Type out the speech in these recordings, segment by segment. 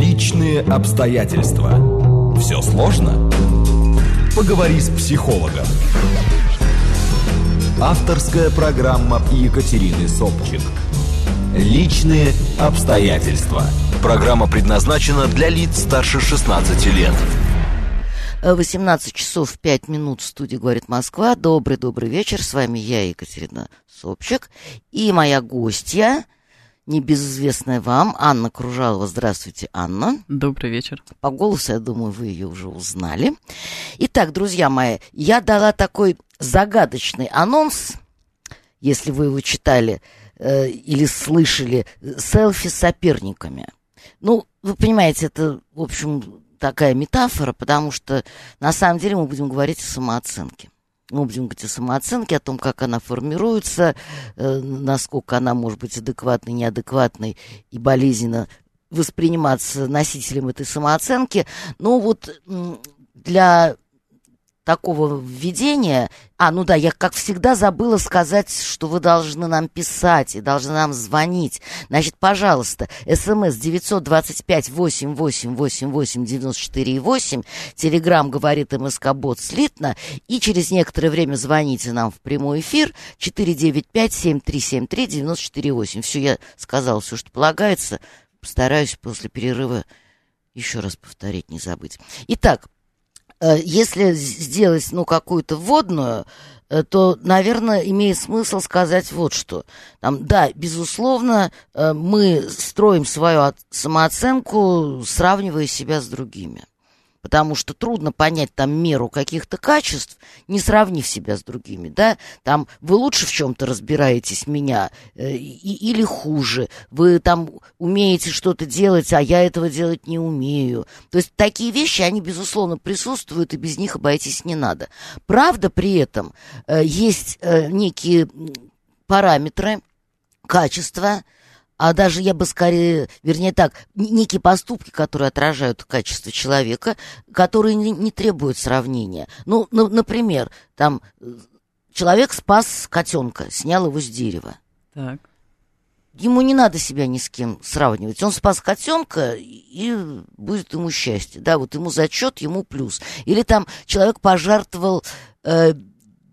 Личные обстоятельства. Все сложно? Поговори с психологом. Авторская программа Екатерины Собчик. Личные обстоятельства. Программа предназначена для лиц старше 16 лет. 18 часов 5 минут в студии «Говорит Москва». Добрый-добрый вечер. С вами я, Екатерина Собчик. И моя гостья, небезызвестная вам, Анна Кружалова. Здравствуйте, Анна. Добрый вечер. По голосу, я думаю, вы ее уже узнали. Итак, друзья мои, я дала такой загадочный анонс, если вы его читали э, или слышали, селфи с соперниками. Ну, вы понимаете, это, в общем, такая метафора, потому что на самом деле мы будем говорить о самооценке. Мы будем говорить о самооценке, о том, как она формируется, э, насколько она может быть адекватной, неадекватной и болезненно восприниматься носителем этой самооценки. Но вот для такого введения. А, ну да, я, как всегда, забыла сказать, что вы должны нам писать и должны нам звонить. Значит, пожалуйста, смс 925-8888-94-8, телеграмм говорит МСК Бот слитно, и через некоторое время звоните нам в прямой эфир 495-7373-94-8. Все, я сказала все, что полагается. Постараюсь после перерыва еще раз повторить, не забыть. Итак, если сделать, ну, какую-то вводную, э, то, наверное, имеет смысл сказать вот что. Там, да, безусловно, э, мы строим свою самооценку, сравнивая себя с другими потому что трудно понять там меру каких-то качеств, не сравнив себя с другими, да, там вы лучше в чем-то разбираетесь меня э, и, или хуже, вы там умеете что-то делать, а я этого делать не умею. То есть такие вещи, они, безусловно, присутствуют, и без них обойтись не надо. Правда, при этом э, есть э, некие параметры, качества, а даже я бы скорее, вернее так, некие поступки, которые отражают качество человека, которые не, не требуют сравнения. Ну, ну, например, там человек спас котенка, снял его с дерева. Так. Ему не надо себя ни с кем сравнивать. Он спас котенка, и будет ему счастье. Да, вот ему зачет, ему плюс. Или там человек пожертвовал э,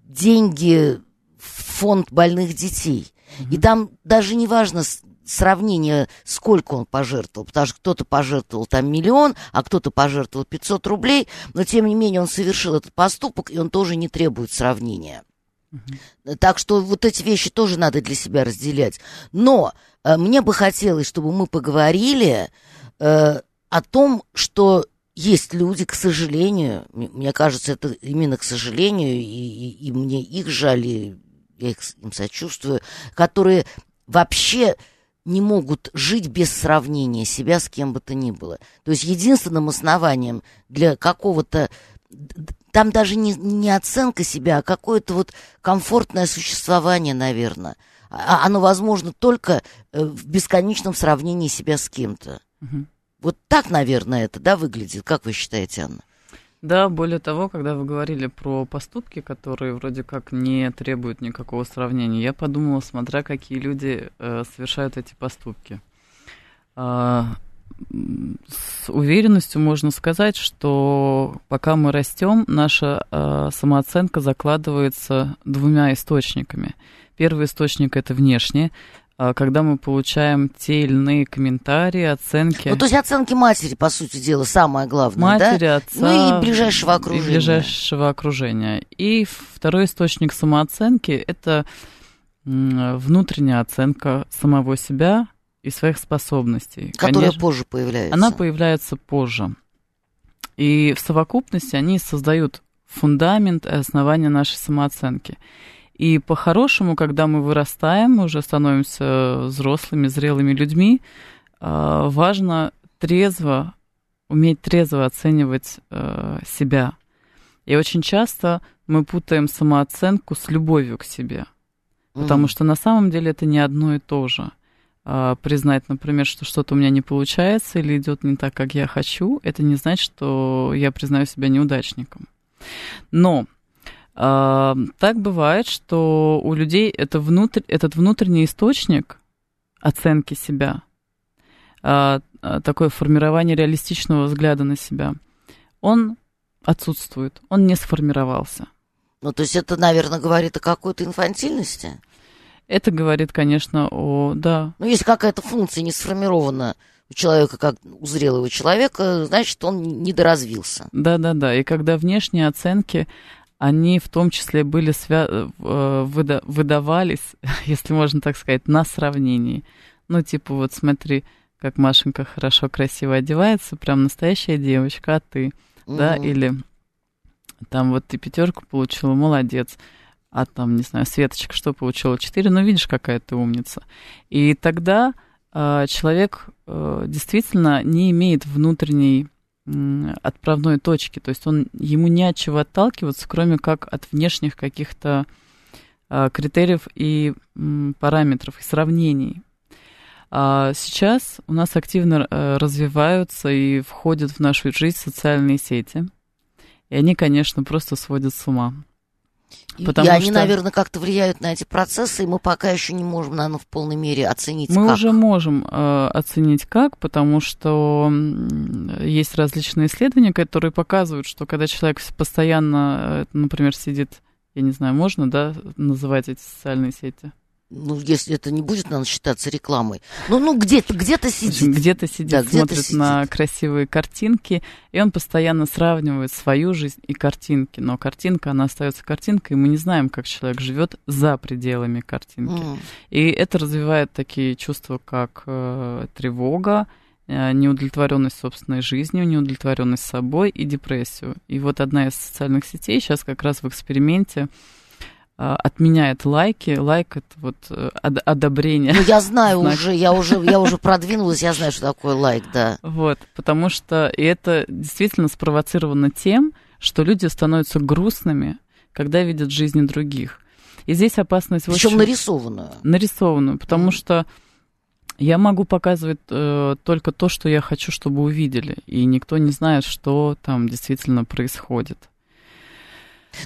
деньги в фонд больных детей. И там даже не важно, сравнение, сколько он пожертвовал, потому что кто-то пожертвовал там миллион, а кто-то пожертвовал 500 рублей, но тем не менее он совершил этот поступок, и он тоже не требует сравнения. Uh-huh. Так что вот эти вещи тоже надо для себя разделять. Но э, мне бы хотелось, чтобы мы поговорили э, о том, что есть люди, к сожалению, мне кажется, это именно к сожалению, и, и, и мне их жаль, я их, им сочувствую, которые вообще не могут жить без сравнения себя с кем бы то ни было. То есть единственным основанием для какого-то там даже не, не оценка себя, а какое-то вот комфортное существование, наверное. А, оно возможно только э, в бесконечном сравнении себя с кем-то. Угу. Вот так, наверное, это, да, выглядит. Как вы считаете, Анна? Да, более того, когда вы говорили про поступки, которые вроде как не требуют никакого сравнения, я подумала, смотря какие люди э, совершают эти поступки. Э, с уверенностью можно сказать, что пока мы растем, наша э, самооценка закладывается двумя источниками. Первый источник это внешне, а, когда мы получаем те или иные комментарии, оценки. Ну, то есть оценки матери, по сути дела, самое главное, матери, да? отца. Ну и ближайшего окружения. И ближайшего окружения. И второй источник самооценки – это внутренняя оценка самого себя и своих способностей. Которая Конечно, позже появляется. Она появляется позже. И в совокупности они создают фундамент и основание нашей самооценки. И по-хорошему, когда мы вырастаем, мы уже становимся взрослыми, зрелыми людьми, а, важно трезво, уметь трезво оценивать а, себя. И очень часто мы путаем самооценку с любовью к себе. Потому mm что на самом деле это не одно и то же. А, признать, например, что что-то у меня не получается или идет не так, как я хочу, это не значит, что я признаю себя неудачником. Но так бывает, что у людей это внутрь, этот внутренний источник оценки себя а, а, такое формирование реалистичного взгляда на себя, он отсутствует, он не сформировался. Ну, то есть это, наверное, говорит о какой-то инфантильности? Это говорит, конечно, о... Да. Ну, если какая-то функция не сформирована у человека, как у зрелого человека, значит, он недоразвился. Да-да-да. И когда внешние оценки, они в том числе были свя... Э, выда... выдавались, если можно так сказать, на сравнении. Ну, типа, вот смотри, как Машенька хорошо, красиво одевается, прям настоящая девочка, а ты, mm-hmm. да, или там вот ты пятерку получила, молодец, а там, не знаю, Светочка что получила, четыре, ну, видишь, какая ты умница. И тогда э, человек э, действительно не имеет внутренней э, отправной точки, то есть он, ему не от чего отталкиваться, кроме как от внешних каких-то э, критериев и параметров, и сравнений. А сейчас у нас активно э, развиваются и входят в нашу жизнь социальные сети. И они, конечно, просто сводят с ума. Потому и они, что... наверное, как-то влияют на эти процессы, и мы пока еще не можем, наверное, в полной мере оценить мы как. уже можем э, оценить как, потому что есть различные исследования, которые показывают, что когда человек постоянно, э, например, сидит, я не знаю, можно, да, называть эти социальные сети? Ну, если это не будет, надо считаться рекламой. Ну, ну где-то, где-то сидит. Где-то сидит, да, смотрит где сидит. на красивые картинки, и он постоянно сравнивает свою жизнь и картинки. Но картинка, она остается картинкой, и мы не знаем, как человек живет за пределами картинки. Mm. И это развивает такие чувства, как э, тревога, э, неудовлетворенность собственной жизнью, неудовлетворенность собой и депрессию. И вот одна из социальных сетей сейчас как раз в эксперименте отменяет лайки. Лайк это вот э, одобрение. Ну, я знаю уже, я уже, я уже продвинулась, я знаю, что такое лайк, да. Вот, потому что и это действительно спровоцировано тем, что люди становятся грустными, когда видят жизни других. И здесь опасность... Причем очень... нарисованную. Нарисованную, потому mm. что я могу показывать э, только то, что я хочу, чтобы увидели, и никто не знает, что там действительно происходит.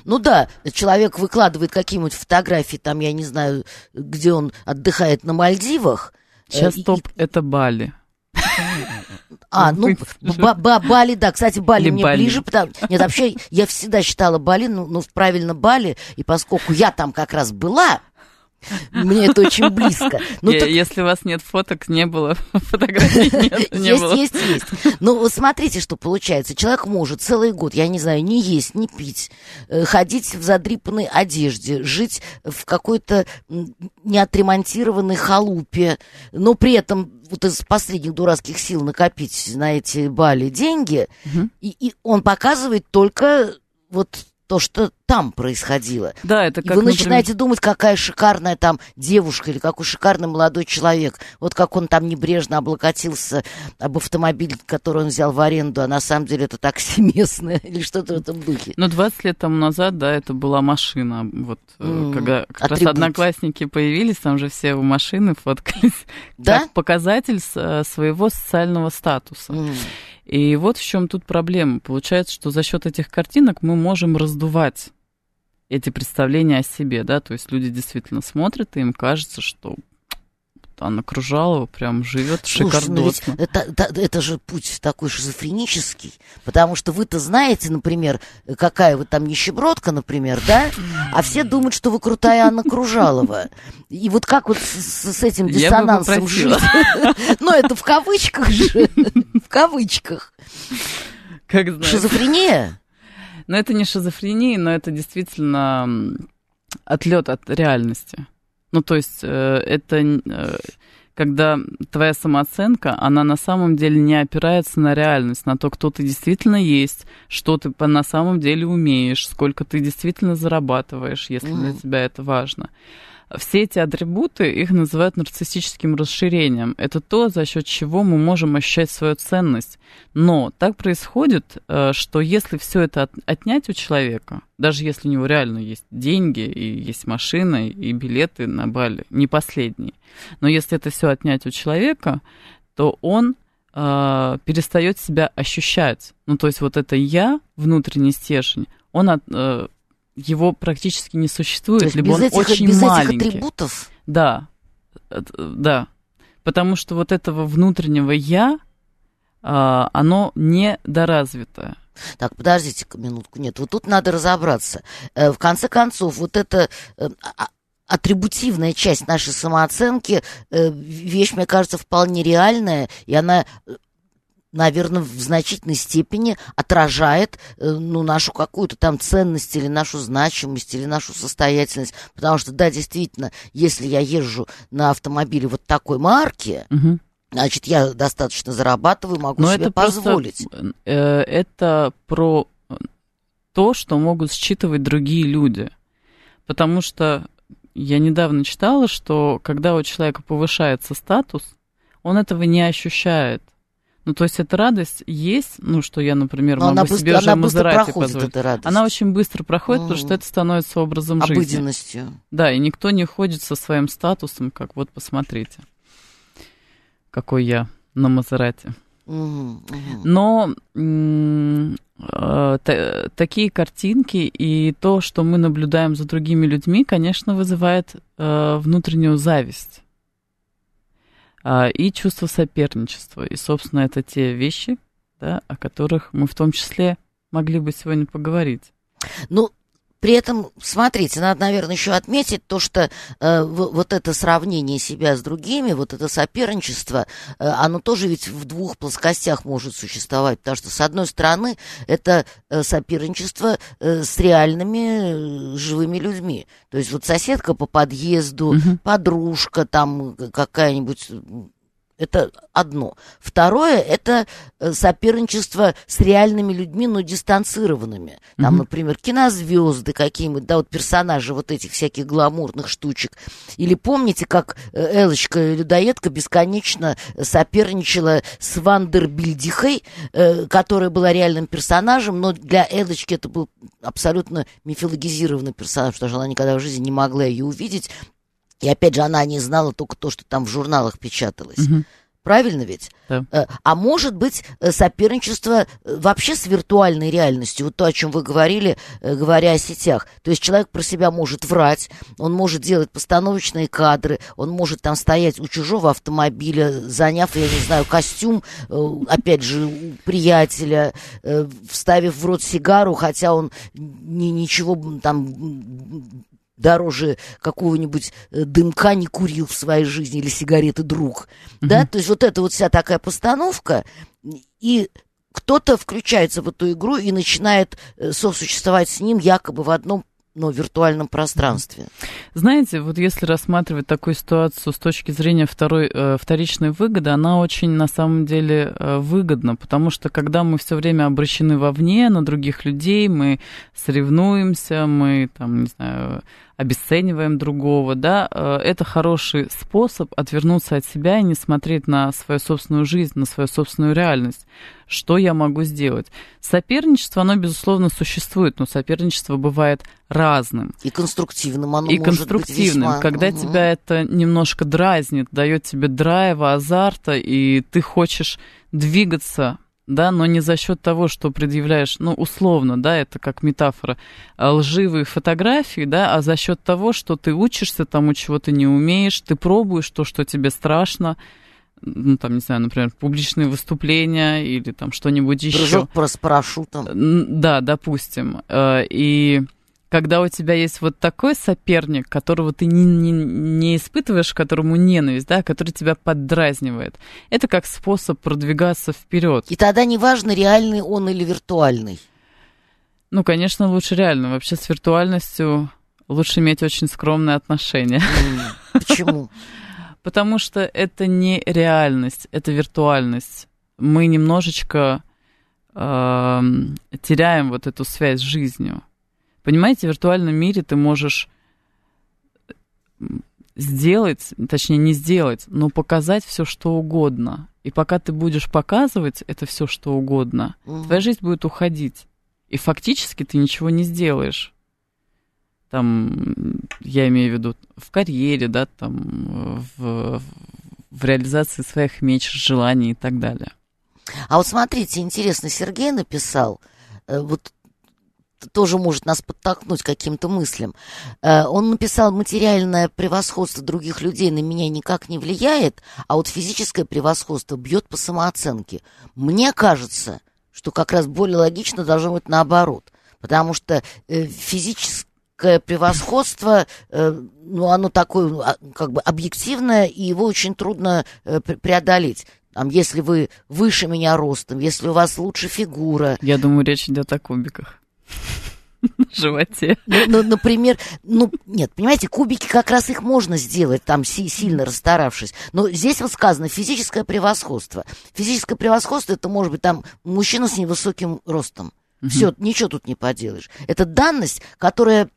Ну да, человек выкладывает какие-нибудь фотографии, там, я не знаю, где он отдыхает на Мальдивах. Э, Сейчас и, топ это Бали. А, ну, Бали, да. Кстати, Бали мне ближе, потому... Нет, вообще, я всегда считала Бали, ну, ну, правильно, Бали, и поскольку я там как раз была, мне это очень близко. Ну, так... Если у вас нет фоток, не было фотографий, нет, не есть, было. Есть, есть. Ну, вот смотрите, что получается. Человек может целый год, я не знаю, не есть, не пить, э, ходить в задрипанной одежде, жить в какой-то неотремонтированной халупе, но при этом вот из последних дурацких сил накопить на эти бали деньги, угу. и, и он показывает только вот то, что там происходило. Да, это как, и вы например... начинаете думать, какая шикарная там девушка или какой шикарный молодой человек. Вот как он там небрежно облокотился об автомобиль, который он взял в аренду, а на самом деле это такси местное или что-то в этом духе. Ну, 20 лет тому назад, да, это была машина. Вот mm, когда как раз одноклассники появились, там же все у машины фоткались. Да? Как показатель э, своего социального статуса. Mm. И вот в чем тут проблема. Получается, что за счет этих картинок мы можем раздувать эти представления о себе, да, то есть люди действительно смотрят, и им кажется, что Анна Кружалова прям живет. Ну это, это, это же путь такой шизофренический, потому что вы-то знаете, например, какая вы там нищебродка, например, да, а все думают, что вы крутая Анна Кружалова. И вот как вот с, с этим диссонансом жить? Ну, это в кавычках же, в кавычках. Как знаешь. Шизофрения? Но это не шизофрения, но это действительно отлет от реальности. Ну, то есть э, это э, когда твоя самооценка, она на самом деле не опирается на реальность, на то, кто ты действительно есть, что ты на самом деле умеешь, сколько ты действительно зарабатываешь, если для тебя это важно все эти атрибуты, их называют нарциссическим расширением. Это то, за счет чего мы можем ощущать свою ценность. Но так происходит, э, что если все это отнять у человека, даже если у него реально есть деньги, и есть машина, и билеты на Бали, не последние, но если это все отнять у человека, то он э, перестает себя ощущать. Ну, то есть вот это я, внутренний стержень, он от, э, его практически не существует, либо он этих, очень без маленький. Этих атрибутов? Да, да. Потому что вот этого внутреннего я, а, оно недоразвитое. Так, подождите-ка минутку. Нет, вот тут надо разобраться. Э, в конце концов, вот это э, атрибутивная часть нашей самооценки, э, вещь, мне кажется, вполне реальная, и она наверное, в значительной степени отражает ну, нашу какую-то там ценность или нашу значимость или нашу состоятельность. Потому что, да, действительно, если я езжу на автомобиле вот такой марки, угу. Значит, я достаточно зарабатываю, могу Но себе это позволить. Просто, э, это про то, что могут считывать другие люди. Потому что я недавно читала, что когда у человека повышается статус, он этого не ощущает. Ну, то есть эта радость есть, ну, что я, например, Но могу себе быстро, уже Мазерати позволить. Она очень быстро проходит, mm. потому что это становится образом жизни. Обыденностью. Да, и никто не ходит со своим статусом, как вот посмотрите какой я на Мазерате. Но э, такие картинки и то, что мы наблюдаем за другими людьми, конечно, вызывает э, внутреннюю зависть и чувство соперничества. И, собственно, это те вещи, да, о которых мы в том числе могли бы сегодня поговорить. Ну, при этом, смотрите, надо, наверное, еще отметить то, что э, вот это сравнение себя с другими, вот это соперничество, э, оно тоже ведь в двух плоскостях может существовать, потому что, с одной стороны, это э, соперничество э, с реальными э, живыми людьми. То есть вот соседка по подъезду, угу. подружка там какая-нибудь это одно. Второе – это э, соперничество с реальными людьми, но дистанцированными. Там, mm-hmm. например, кинозвезды какие-нибудь, да, вот персонажи вот этих всяких гламурных штучек. Или помните, как э, Элочка-людоедка бесконечно соперничала с Вандербильдихой, э, которая была реальным персонажем, но для Элочки это был абсолютно мифологизированный персонаж, потому что она никогда в жизни не могла ее увидеть. И опять же, она не знала только то, что там в журналах печаталось. Угу. Правильно ведь? Да. Э, а может быть э, соперничество э, вообще с виртуальной реальностью, вот то, о чем вы говорили, говоря о сетях. То есть человек про себя может врать, он может делать постановочные кадры, он может там стоять у чужого автомобиля, заняв, я не знаю, костюм, опять же, у приятеля, вставив в рот сигару, хотя он ни, ничего там дороже какого-нибудь э, дымка не курил в своей жизни или сигареты друг. Mm-hmm. Да, то есть вот это вот вся такая постановка, и кто-то включается в эту игру и начинает э, сосуществовать с ним якобы в одном но виртуальном пространстве. Знаете, вот если рассматривать такую ситуацию с точки зрения второй, э, вторичной выгоды, она очень на самом деле э, выгодна, потому что когда мы все время обращены вовне на других людей, мы соревнуемся, мы там, не знаю, обесцениваем другого, да, э, это хороший способ отвернуться от себя и не смотреть на свою собственную жизнь, на свою собственную реальность. Что я могу сделать? Соперничество, оно, безусловно, существует, но соперничество бывает разным. И конструктивным оно И может конструктивным, быть весьма... когда угу. тебя это немножко дразнит, дает тебе драйва, азарта, и ты хочешь двигаться да, но не за счет того, что предъявляешь, ну, условно, да, это как метафора, а, лживые фотографии, да, а за счет того, что ты учишься тому, чего ты не умеешь, ты пробуешь то, что тебе страшно, ну, там, не знаю, например, публичные выступления или там что-нибудь еще. Прыжок с парашютом. Да, допустим. А, и когда у тебя есть вот такой соперник, которого ты не, не, не испытываешь, которому ненависть, да, который тебя поддразнивает, это как способ продвигаться вперед. И тогда неважно, реальный он или виртуальный. Ну, конечно, лучше реально. Вообще с виртуальностью лучше иметь очень скромные отношения. Почему? Потому что это не реальность, это виртуальность. Мы немножечко э, теряем вот эту связь с жизнью. Понимаете, в виртуальном мире ты можешь сделать, точнее не сделать, но показать все, что угодно. И пока ты будешь показывать это все, что угодно, угу. твоя жизнь будет уходить. И фактически ты ничего не сделаешь. Там, я имею в виду, в карьере, да, там, в, в реализации своих меч, желаний и так далее. А вот смотрите, интересно, Сергей написал, э, вот тоже может нас подтолкнуть каким-то мыслям. Э, он написал, материальное превосходство других людей на меня никак не влияет, а вот физическое превосходство бьет по самооценке. Мне кажется, что как раз более логично должно быть наоборот, потому что э, физическое превосходство, э, ну, оно такое, а, как бы объективное, и его очень трудно преодолеть. Там, если вы выше меня ростом, если у вас лучше фигура. Я думаю, речь идет о кубиках на животе. Ну, ну, например, ну, нет, понимаете, кубики как раз их можно сделать, там, си сильно расстаравшись. Но здесь вот сказано физическое превосходство. Физическое превосходство, это может быть там мужчина с невысоким ростом. Угу. Все, ничего тут не поделаешь. Это данность, которая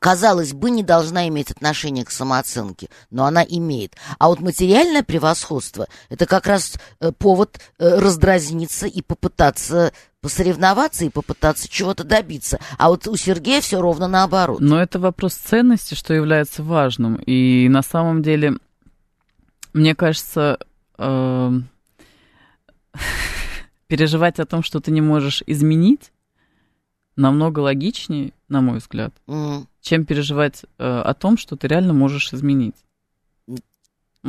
казалось бы, не должна иметь отношения к самооценке, но она имеет. А вот материальное превосходство – это как раз э, повод э, раздразниться и попытаться посоревноваться и попытаться чего-то добиться. А вот у Сергея все ровно наоборот. Но это вопрос ценности, что является важным. И на самом деле, мне кажется, э, переживать о том, что ты не можешь изменить, намного логичнее, на мой взгляд, mm. чем переживать э, о том, что ты реально можешь изменить. Ну,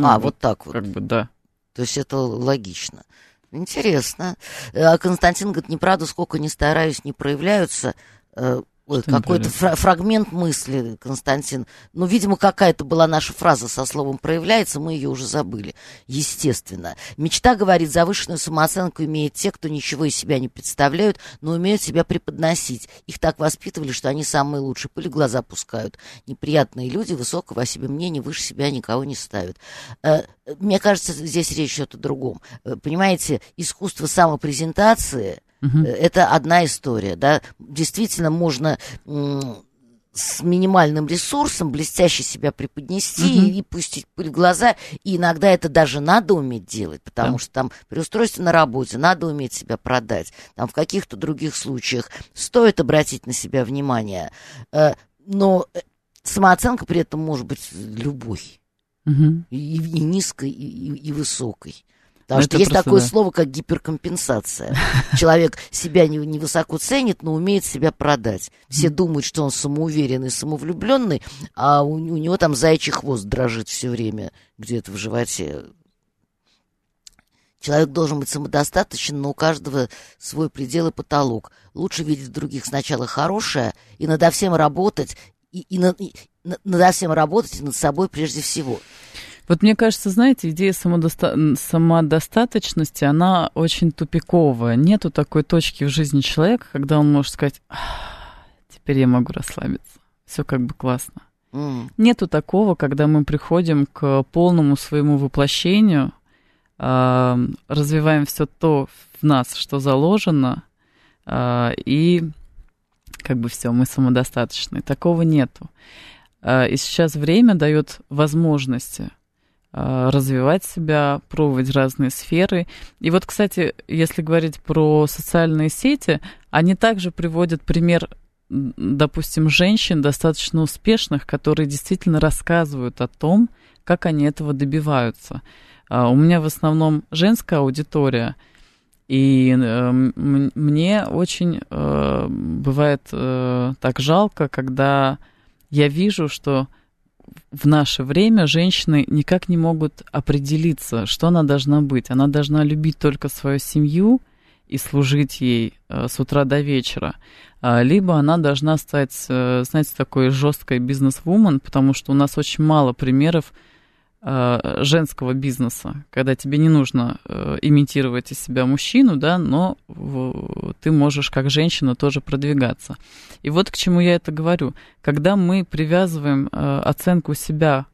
а, вот, вот так вот. Как бы, да. То есть это логично. Интересно. А Константин говорит, неправда, сколько не стараюсь, не проявляются. Ой, какой-то фра- фрагмент мысли, Константин. Ну, видимо, какая-то была наша фраза со словом «проявляется», мы ее уже забыли. Естественно. Мечта, говорит, завышенную самооценку имеют те, кто ничего из себя не представляют, но умеют себя преподносить. Их так воспитывали, что они самые лучшие. Пыли глаза пускают. Неприятные люди высокого о себе мнения выше себя никого не ставят. Э, мне кажется, здесь речь идет о другом. Э, понимаете, искусство самопрезентации – Угу. Это одна история, да. Действительно, можно с минимальным ресурсом блестяще себя преподнести угу. и, и пустить пыль в глаза. И иногда это даже надо уметь делать, потому да. что там при устройстве на работе надо уметь себя продать. Там в каких-то других случаях стоит обратить на себя внимание. Э, но э, самооценка при этом может быть любой. Угу. И, и низкой, и, и высокой. Потому что есть такое да. слово, как гиперкомпенсация. Человек себя невысоко не ценит, но умеет себя продать. Все думают, что он самоуверенный, самовлюбленный, а у, у него там зайчий хвост дрожит все время где-то в животе. Человек должен быть самодостаточен, но у каждого свой предел и потолок. Лучше видеть в других сначала хорошее и надо всем работать, и, и, и, и надо всем работать и над собой прежде всего. Вот мне кажется, знаете, идея самодоста... самодостаточности, она очень тупиковая. Нету такой точки в жизни человека, когда он может сказать, теперь я могу расслабиться. Все как бы классно. Mm. Нету такого, когда мы приходим к полному своему воплощению, э, развиваем все то в нас, что заложено, э, и как бы все, мы самодостаточны. Такого нету. Э, и сейчас время дает возможности а, развивать себя, пробовать разные сферы. И вот, кстати, если говорить про социальные сети, они также приводят пример, допустим, женщин достаточно успешных, которые действительно рассказывают о том, как они этого добиваются. А, у меня в основном женская аудитория, и э, мне очень э, бывает э, так жалко, когда я вижу, что в наше время женщины никак не могут определиться, что она должна быть. Она должна любить только свою семью и служить ей э, с утра до вечера, а, либо она должна стать, э, знаете, такой жесткой бизнес-вумен, потому что у нас очень мало примеров женского бизнеса, когда тебе не нужно э, имитировать из себя мужчину, да, но ты можешь как женщина тоже продвигаться. И вот к чему я это говорю. Когда мы привязываем э, оценку себя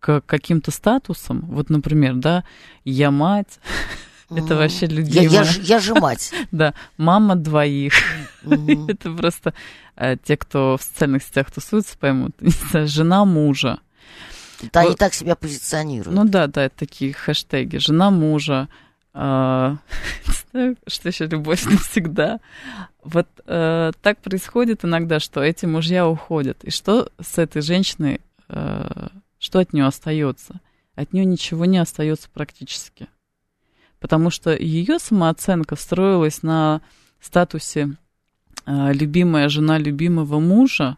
к каким-то статусам, вот, например, да, я мать, это вообще любимое. Я, я, я же мать. да, мама двоих. это просто те, кто в социальных сетях тусуются, поймут. Жена мужа. Да, они так себя позиционируют. Ну да, да, это такие хэштеги. Жена мужа, а, что еще любовь навсегда. Вот э, так происходит иногда, что эти мужья уходят. И что с этой женщиной, э, что от нее остается? От нее ничего не остается практически. Потому что ее самооценка строилась на статусе а, любимая жена любимого мужа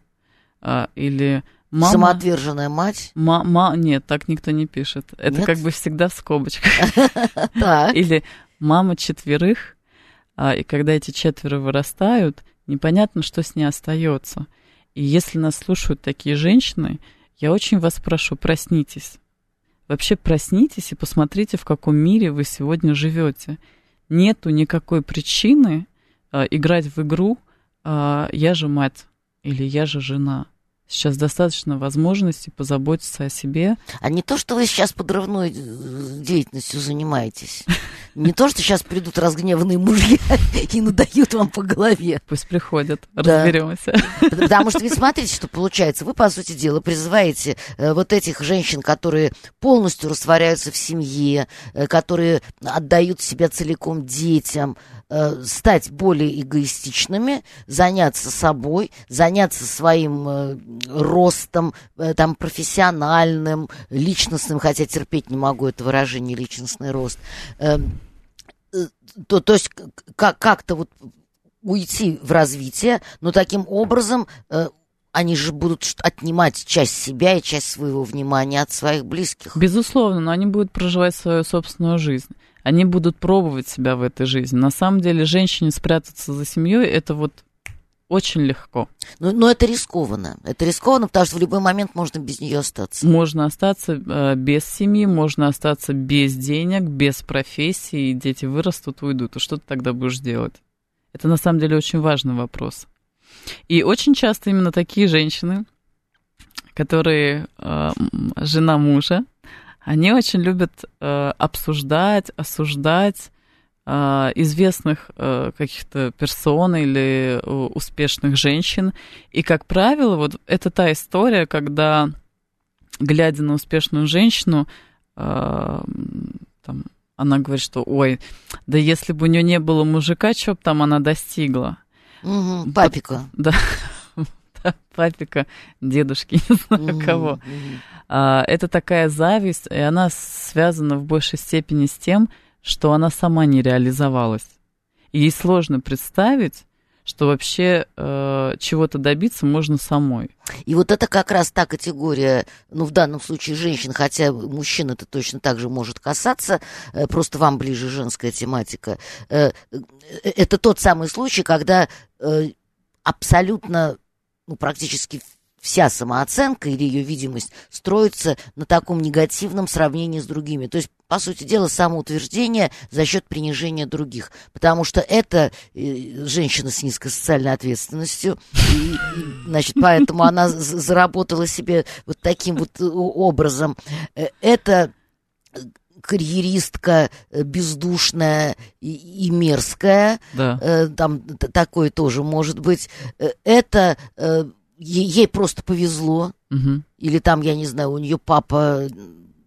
а, или мама... Самоотверженная мать? Мама... Нет, так никто не пишет. Это Нет? как бы всегда в скобочках. Или мама четверых, а, и когда эти четверо вырастают, непонятно, что с ней остается. И если нас слушают такие женщины, я очень вас прошу, проснитесь. Вообще проснитесь и посмотрите, в каком мире вы сегодня живете. Нету никакой причины а, играть в игру а, «я же мать» или «я же жена». Сейчас достаточно возможности позаботиться о себе. А не то, что вы сейчас подрывной э, деятельностью занимаетесь. Не то, что сейчас придут разгневанные мужья и надают вам по голове. Пусть приходят, разберемся. Потому что ведь смотрите, что получается. Вы, по сути дела, призываете э, вот этих женщин, которые полностью растворяются в семье, э, которые отдают себя целиком детям, э, стать более эгоистичными, заняться собой, заняться своим э, ростом, э, там, профессиональным, личностным, хотя терпеть не могу это выражение личностный рост. То, то есть как- как-то вот уйти в развитие, но таким образом они же будут отнимать часть себя и часть своего внимания от своих близких. Безусловно, но они будут проживать свою собственную жизнь. Они будут пробовать себя в этой жизни. На самом деле, женщине спрятаться за семьей это вот очень легко. Но, но это рискованно. Это рискованно, потому что в любой момент можно без нее остаться. Можно остаться э, без семьи, можно остаться без денег, без профессии, и дети вырастут, уйдут. И что ты тогда будешь делать? Это на самом деле очень важный вопрос. И очень часто именно такие женщины, которые э, жена мужа, они очень любят э, обсуждать, осуждать э, известных э, каких-то персон или э, успешных женщин. И, как правило, вот это та история, когда, глядя на успешную женщину, э, там, она говорит, что, ой, да если бы у нее не было мужика, что бы там она достигла? Мгм, папика. Да, папика, дедушки, не знаю кого. А, Это такая зависть, и она связана в большей степени с тем, что она сама не реализовалась. И ей сложно представить, что вообще э, чего-то добиться можно самой. И вот это как раз та категория, ну, в данном случае женщин, хотя мужчин это точно так же может касаться, э, просто вам ближе женская тематика. Э, э, Это тот самый случай, когда э, абсолютно, ну, практически вся самооценка или ее видимость строится на таком негативном сравнении с другими. То есть, по сути дела, самоутверждение за счет принижения других. Потому что это э, женщина с низкой социальной ответственностью, и, значит, поэтому она заработала себе вот таким вот э, образом. Э, Это карьеристка э, бездушная и, и мерзкая, Да. э, там такое тоже может быть. Э, Это э, ей просто повезло, Мгм. или там, я не знаю, у нее папа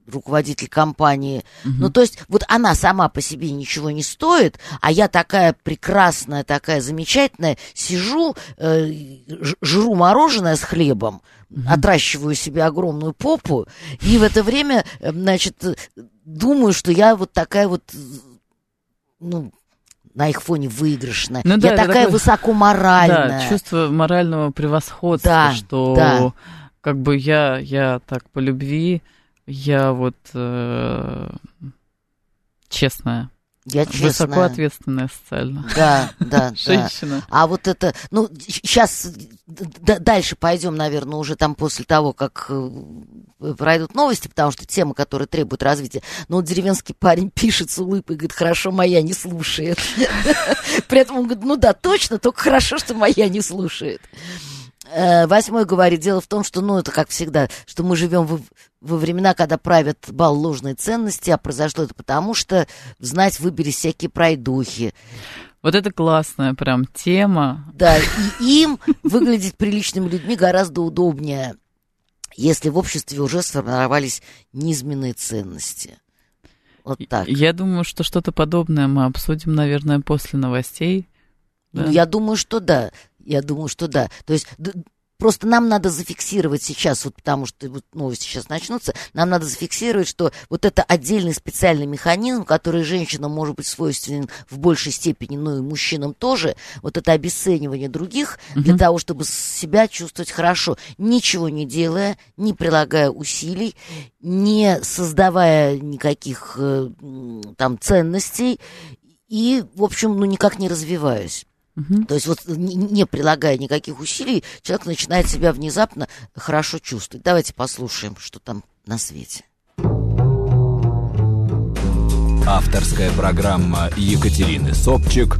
руководитель компании. Мгм. Ну, то есть, вот она сама по себе ничего не стоит, а я такая прекрасная, такая замечательная, сижу, э, жру мороженое с хлебом, отращиваю себе огромную попу, и в это время, э, значит, думаю, что я вот такая вот, ну, на их фоне выигрышная. Ну да, я такая такое- высокоморальная. Да, чувство морального превосходства, Да, что да. как бы я, я так по любви, я вот э, честная, Я честная. высокоответственная социально. Да, да, да. Женщина. А вот это, ну, сейчас дальше пойдем, наверное, уже там после того, как э, пройдут новости, потому что тема, которая требует развития. Но вот деревенский парень пишет с улыбкой, говорит, хорошо, моя не слушает. При этом он говорит, ну да, точно, только хорошо, что моя не слушает. Э, Восьмой говорит, дело в том, что, ну, это как всегда, что мы живем во, во времена, когда правят бал ложной ценности, а произошло это потому, что знать выбери всякие пройдухи. Вот это классная прям тема. Да, и им выглядеть приличными людьми гораздо удобнее, если в обществе уже сформировались низменные ценности. Вот так. Я думаю, что что-то подобное мы обсудим, наверное, после новостей. Ну, Да. я думаю, что да. Я думаю, что да. То есть просто нам надо зафиксировать сейчас, вот потому что вот новости сейчас начнутся, нам надо зафиксировать, что вот это отдельный специальный механизм, который женщинам может быть свойственен в большей степени, но и мужчинам тоже, вот это обесценивание других угу. для того, чтобы себя чувствовать хорошо, ничего не делая, не прилагая усилий, не создавая никаких э, там ценностей и, в общем, ну никак не развиваясь. Угу. То есть вот не, не прилагая никаких усилий, человек начинает себя внезапно хорошо чувствовать. Давайте послушаем, что там на свете. Авторская программа Екатерины Собчик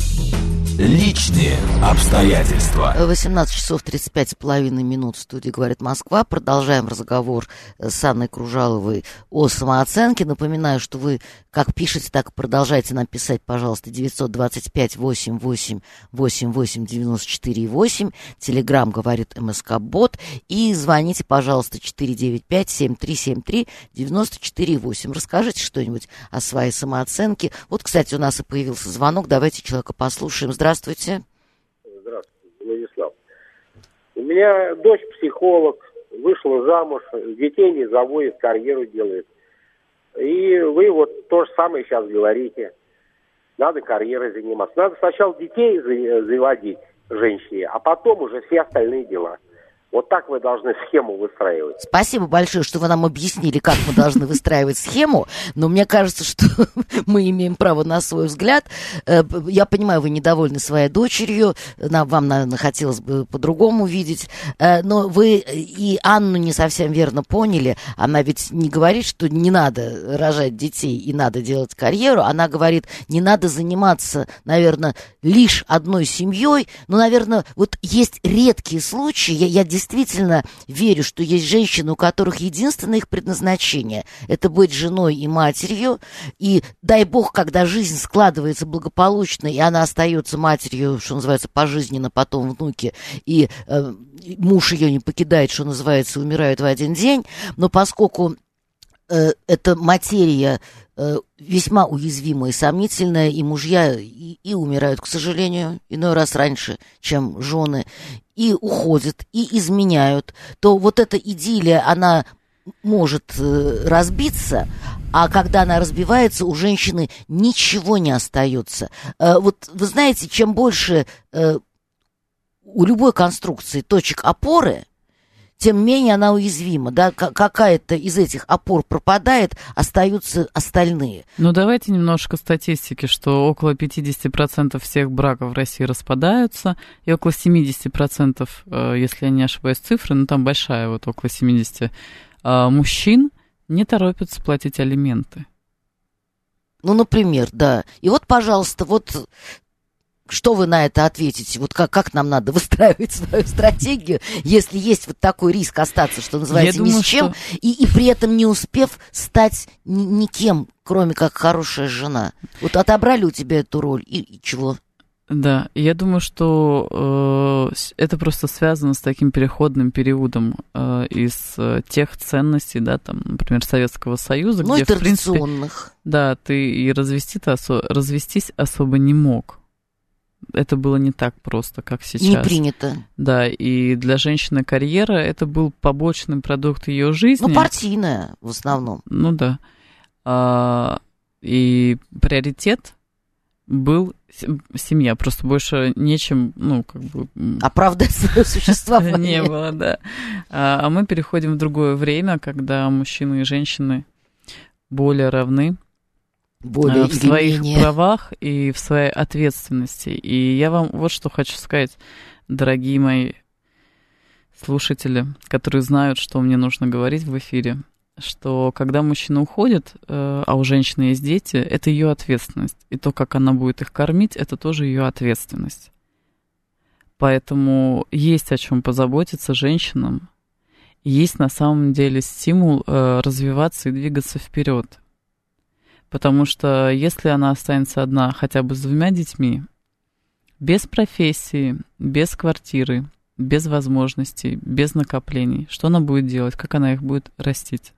Личные обстоятельства. 18 часов 35 с половиной минут в студии «Говорит Москва». Продолжаем разговор с Анной Кружаловой о самооценке. Напоминаю, что вы как пишете, так продолжайте нам писать, пожалуйста, 925-88-88-94-8. Телеграмм говорит МСК-бот. И звоните, пожалуйста, 495-7373-94-8. Расскажите что-нибудь о своей самооценке. Вот, кстати, у нас и появился звонок. Давайте человека послушаем. Здравствуйте. Здравствуйте, Владислав. У меня дочь психолог, вышла замуж, детей не заводит, карьеру делает. И вы вот то же самое сейчас говорите. Надо карьерой заниматься. Надо сначала детей заводить женщине, а потом уже все остальные дела. Вот так вы должны схему выстраивать. Спасибо большое, что вы нам объяснили, как мы должны выстраивать схему. Но мне кажется, что мы имеем право на свой взгляд. Э, я понимаю, вы недовольны своей дочерью. Вам, наверное, хотелось бы по-другому видеть. Э, но вы и Анну не совсем верно поняли. Она ведь не говорит, что не надо рожать детей и надо делать карьеру. Она говорит, не надо заниматься, наверное, лишь одной семьей. Но, наверное, вот есть редкие случаи. Я, я действительно верю, что есть женщины, у которых единственное их предназначение – это быть женой и матерью. И дай бог, когда жизнь складывается благополучно, и она остается матерью, что называется, пожизненно, потом внуки, и э, муж ее не покидает, что называется, умирают в один день. Но поскольку э, эта материя э, весьма уязвимая и сомнительная, и мужья и, и умирают, к сожалению, иной раз раньше, чем жены и уходят, и изменяют, то вот эта идиллия, она может э, разбиться, а когда она разбивается, у женщины ничего не остается. Э, вот вы знаете, чем больше э, у любой конструкции точек опоры, тем менее она уязвима, да, какая-то из этих опор пропадает, остаются остальные. Ну, давайте немножко статистики, что около 50% всех браков в России распадаются, и около 70%, э, если я не ошибаюсь, цифры, ну, там большая, вот около 70, э, мужчин не торопятся платить алименты. Ну, например, да. И вот, пожалуйста, вот что вы на это ответите? Вот как, как нам надо выстраивать свою стратегию, если есть вот такой риск остаться, что называется, ни с чем, что... и, и при этом не успев стать ни, никем, кроме как хорошая жена? Вот отобрали у тебя эту роль, и, и чего? Да, я думаю, что э, это просто связано с таким переходным периодом э, из э, тех ценностей, да, там, например, Советского Союза, ну, где, в принципе, да, ты и развести-то осо- развестись особо не мог это было не так просто, как сейчас. Не принято. Да, и для женщины карьера это был побочный продукт ее жизни. Ну, партийная в основном. Ну да. А, и приоритет был семья, просто больше нечем, ну, как бы... Оправдать свое существование. Не было, да. А, а мы переходим в другое время, когда мужчины и женщины более равны, более в своих менее. правах и в своей ответственности. И я вам вот что хочу сказать, дорогие мои слушатели, которые знают, что мне нужно говорить в эфире, что когда мужчина уходит, э, а у женщины есть дети, это ее ответственность. И то, как она будет их кормить, это тоже ее ответственность. Поэтому есть о чем позаботиться женщинам. Есть на самом деле стимул э, развиваться и двигаться вперед. Потому что если она останется одна хотя бы с двумя детьми, без профессии, без квартиры, без возможностей, без накоплений, что она будет делать, как она их будет растить?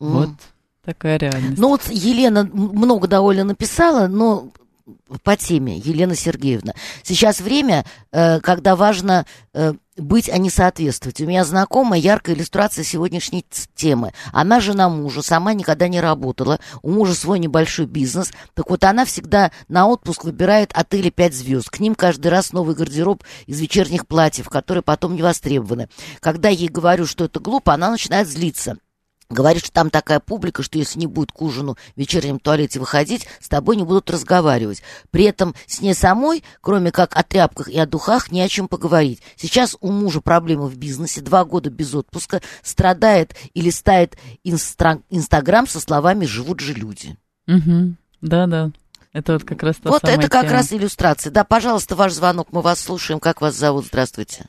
Mm. Вот такая реальность. Ну вот Елена много довольно написала, но по теме, Елена Сергеевна. Сейчас время, э, когда важно э, быть, а не соответствовать. У меня знакомая яркая иллюстрация сегодняшней темы. Она жена мужа, сама никогда не работала. У мужа свой небольшой бизнес. Так вот, она всегда на отпуск выбирает отели 5 звезд. К ним каждый раз новый гардероб из вечерних платьев, которые потом не востребованы. Когда ей говорю, что это глупо, она начинает злиться. Говорит, что там такая публика, что если не будет к ужину в вечернем туалете выходить, с тобой не будут разговаривать. При этом с ней самой, кроме как о тряпках и о духах, не о чем поговорить. Сейчас у мужа проблемы в бизнесе, два года без отпуска, страдает и листает инстра- Инстаграм со словами «живут же люди». Угу. Да-да. Это вот как раз та Вот это как тема. раз иллюстрация. Да, пожалуйста, ваш звонок, мы вас слушаем. Как вас зовут? Здравствуйте.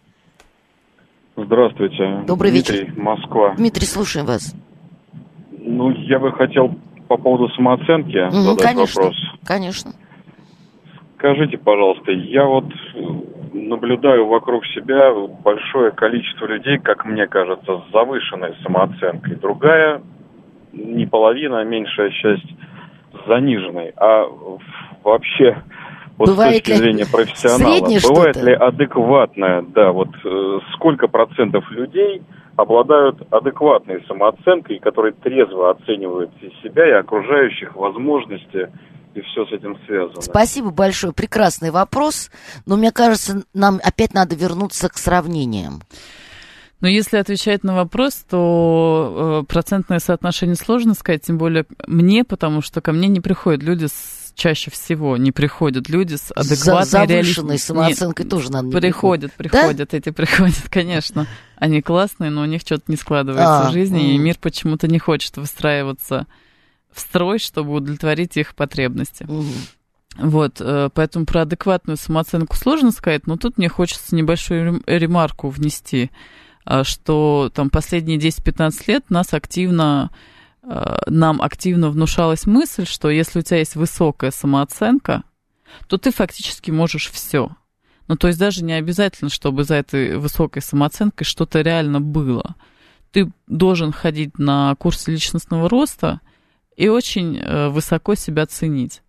Здравствуйте. Добрый Дмитрий, вечер. Москва. Дмитрий, слушаем вас. Ну, я бы хотел по поводу самооценки Мгм, задать конечно, вопрос. конечно. Скажите, пожалуйста, я вот э, наблюдаю вокруг себя большое количество людей, как мне кажется, с завышенной самооценкой. Другая, не половина, а меньшая часть с заниженной. А вообще, вот Бывает с точки ли зрения профессионала, бывает ли адекватное, да, вот э, сколько процентов людей обладают адекватной самооценкой, которые трезво оценивают и себя, и окружающих возможности, и все с этим связано. Спасибо большое. Прекрасный вопрос. Но мне кажется, нам опять надо вернуться к сравнениям. Но если отвечать на вопрос, то э, процентное соотношение сложно сказать, тем более мне, потому что ко мне не приходят люди с чаще всего не приходят люди с адекватной За завышенной самооценкой Не, тоже надо не Приходят, приходят, эти приходят, конечно. Они классные, но у них что-то не складывается А, в жизни, и мир почему-то не хочет выстраиваться в строй, чтобы удовлетворить их потребности. Мгм. Вот, э, поэтому про адекватную самооценку сложно сказать, но тут мне хочется небольшую рем- ремарку внести, а, что там последние 10-15 лет нас активно, нам активно внушалась мысль, что если у тебя есть высокая самооценка, то ты фактически можешь все. Ну, то есть даже не обязательно, чтобы за этой высокой самооценкой что-то реально было. Ты должен ходить на курсы личностного роста и очень э, высоко себя ценить.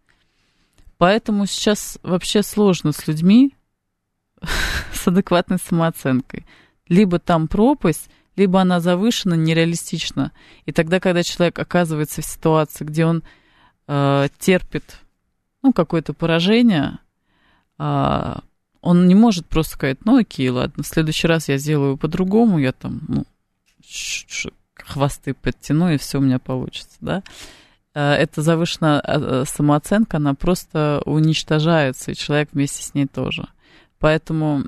Поэтому сейчас вообще сложно с людьми с адекватной самооценкой. Либо там пропасть, либо она завышена, нереалистична. И тогда, когда человек оказывается в ситуации, где он э, терпит ну, какое-то поражение, а, он не может просто сказать, ну окей, ладно, в следующий раз я сделаю по-другому, я там, ну, хвосты подтяну, и все у меня получится, да. Э, Эта завышенная э, самооценка, она просто уничтожается, и человек вместе с ней тоже. Поэтому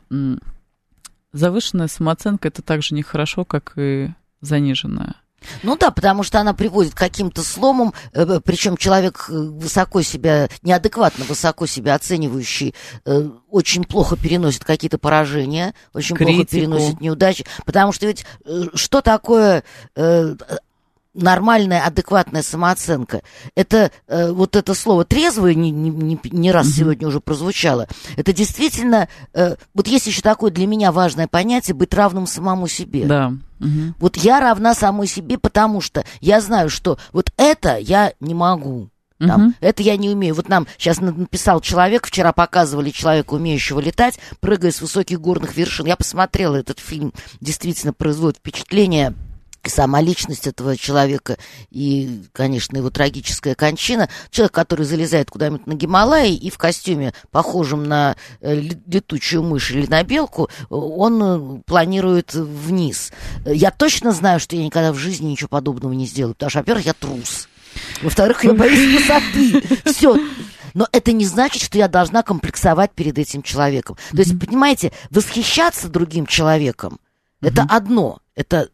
завышенная самооценка это так же нехорошо, как и заниженная. Ну да, потому что она приводит к каким-то сломам, э, причем человек э, высоко себя, неадекватно высоко себя оценивающий, э, очень плохо переносит какие-то поражения, очень плохо Критику. переносит неудачи, потому что ведь э, что такое э, нормальная, адекватная самооценка. Это э, вот это слово трезвое не, не, не- не раз сегодня уже прозвучало. Это действительно, э, вот есть еще такое для меня важное понятие быть равным самому себе. Да. Мгм. Вот я равна самой себе, потому что я знаю, что вот это я не могу. Там, Мгм. Это я не умею. Вот нам сейчас написал человек, вчера показывали человека, умеющего летать, прыгая с высоких горных вершин. Я посмотрела этот фильм, действительно производит впечатление сама личность этого человека, и, конечно, его трагическая кончина. Человек, который залезает куда-нибудь на Гималаи и в костюме, похожем на э, ле- летучую мышь или на белку, он э, планирует вниз. Я точно знаю, что я никогда в жизни ничего подобного не сделаю, потому что, во-первых, я трус. Во-вторых, я боюсь высоты. Все. Но это не значит, что я должна комплексовать перед этим человеком. То есть, понимаете, восхищаться другим человеком это одно. Это